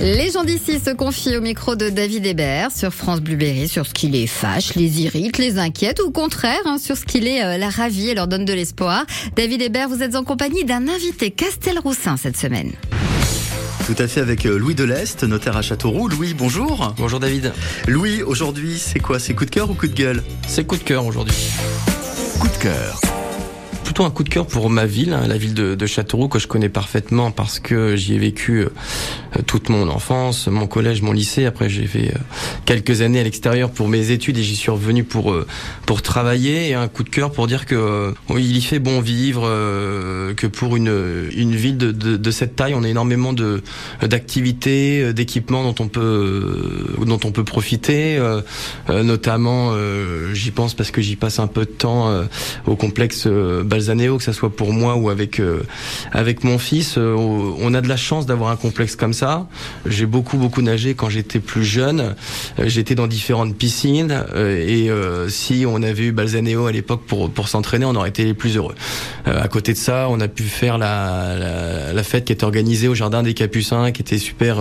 Les gens d'ici se confient au micro de David Hébert sur France Blueberry sur ce qui les fâche, les irrite, les inquiète ou au contraire hein, sur ce qui les euh, la ravit et leur donne de l'espoir. David Hébert, vous êtes en compagnie d'un invité Castelroussin cette semaine. Tout à fait avec euh, Louis Deleste, notaire à Châteauroux. Louis, bonjour. Bonjour David. Louis, aujourd'hui, c'est quoi? C'est coup de cœur ou coup de gueule? C'est coup de cœur aujourd'hui. Coup de cœur plutôt un coup de cœur pour ma ville, hein, la ville de, Châteauroux que je connais parfaitement parce que j'y ai vécu euh, toute mon enfance, mon collège, mon lycée. Après, j'ai fait euh, quelques années à l'extérieur pour mes études et j'y suis revenu pour euh, pour travailler. Et un coup de cœur pour dire que il y fait bon vivre, que pour une une ville de cette taille, on a énormément de d'activités, d'équipements dont on peut dont on peut profiter. notamment, j'y pense parce que j'y passe un peu de temps au complexe Balzaneo, que ça soit pour moi ou avec euh, avec mon fils, euh, on a de la chance d'avoir un complexe comme ça. J'ai beaucoup beaucoup nagé quand j'étais plus jeune. Euh, j'étais dans différentes piscines et si on avait eu Balzaneo à l'époque pour pour s'entraîner, on aurait été les plus heureux. à côté de ça, on a pu faire la, la, fête qui était organisée au jardin des Capucins, qui était super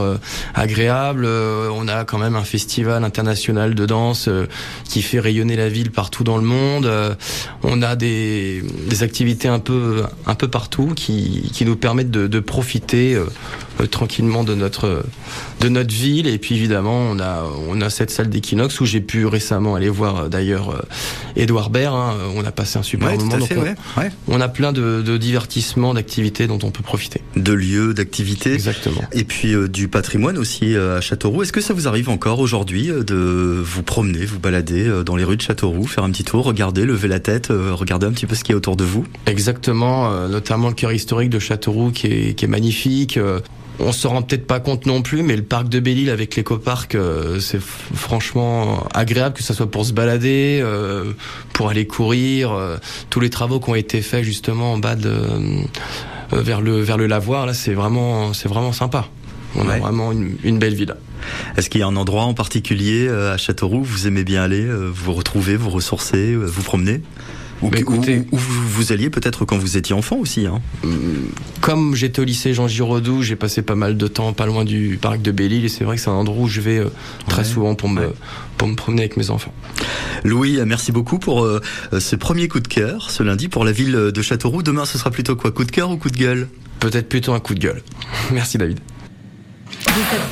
agréable. on a quand même un festival international de danse qui fait rayonner la ville partout dans le monde. on a des, des activités un peu un peu partout qui, nous permettent de, profiter euh, tranquillement de notre de notre ville et puis évidemment on a on a cette salle d'équinoxe où j'ai pu récemment aller voir euh, d'ailleurs Edouard Baird hein. on a passé un super moment fait, on, ouais. Ouais. on, a plein de, de divertissements d'activités dont on peut profiter de lieux d'activités exactement et puis euh, du patrimoine aussi à Châteauroux est-ce que ça vous arrive encore aujourd'hui de vous promener vous balader dans les rues de Châteauroux faire un petit tour regarder lever la tête regarder un petit peu ce qui est autour de vous? Exactement notamment le cœur historique de Châteauroux qui est, qui est magnifique on se rend peut-être pas compte non plus, mais le parc de Belle-Île avec l'écoparc, euh, c'est franchement agréable, que ce soit pour se balader, euh, pour aller courir. Euh, tous les travaux qui ont été faits justement en bas de vers le vers le lavoir, là, c'est vraiment c'est vraiment sympa. On ouais. a vraiment une, une belle ville. Est-ce qu'il y a un endroit en particulier à Châteauroux où vous aimez bien aller, vous retrouver, vous ressourcer, vous promener? Ou, bah, écoutez, où, où vous, vous alliez peut-être quand vous étiez enfant aussi. Hein. Comme j'étais au lycée Jean Giraudoux, j'ai passé pas mal de temps pas loin du parc de Belle-Île et c'est vrai que c'est un endroit où je vais euh, très ouais. souvent pour me, ouais. pour me promener avec mes enfants. Louis, merci beaucoup pour euh, ce premier coup de cœur ce lundi pour la ville de Châteauroux. Demain, ce sera plutôt quoi Coup de cœur ou coup de gueule? Peut-être plutôt un coup de gueule. Merci David.